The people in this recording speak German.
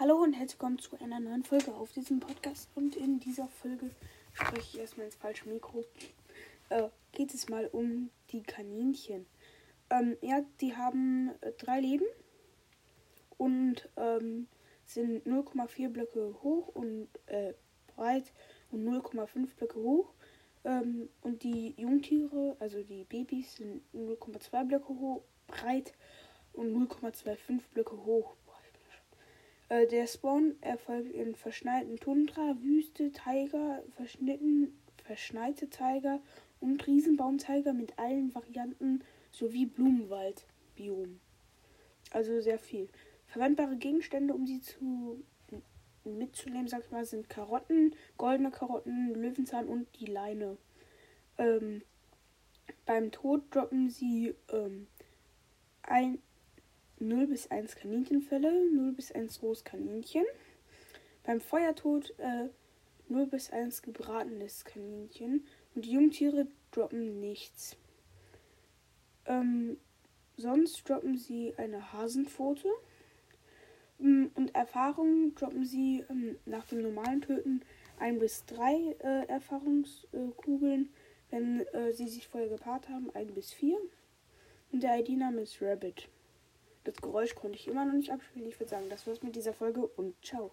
Hallo und herzlich willkommen zu einer neuen Folge auf diesem Podcast. Und in dieser Folge spreche ich erstmal ins falsche Mikro. Äh, geht es mal um die Kaninchen. Ähm, ja, die haben äh, drei Leben und ähm, sind 0,4 Blöcke hoch und äh, breit und 0,5 Blöcke hoch. Ähm, und die Jungtiere, also die Babys, sind 0,2 Blöcke hoch, breit und 0,25 Blöcke hoch. Äh, der Spawn erfolgt in verschneiten Tundra, Wüste, Tiger, verschnitten, verschneite Tiger und Riesenbaumtiger mit allen Varianten sowie Blumenwald-Biom. Also sehr viel. Verwendbare Gegenstände, um sie zu mitzunehmen, sag ich mal, sind Karotten, goldene Karotten, Löwenzahn und die Leine. Ähm, beim Tod droppen sie ähm, ein, 0 bis 1 Kaninchenfälle, 0 bis 1 rohes Kaninchen. Beim Feuertod äh, 0 bis 1 gebratenes Kaninchen. Und die Jungtiere droppen nichts. Ähm, sonst droppen sie eine Hasenpfote. Ähm, und Erfahrungen droppen sie ähm, nach dem normalen Töten 1 bis 3 äh, Erfahrungskugeln. Wenn äh, sie sich vorher gepaart haben, 1 bis 4. Und der ID-Name ist Rabbit. Das Geräusch konnte ich immer noch nicht abspielen. Ich würde sagen, das war's mit dieser Folge und ciao.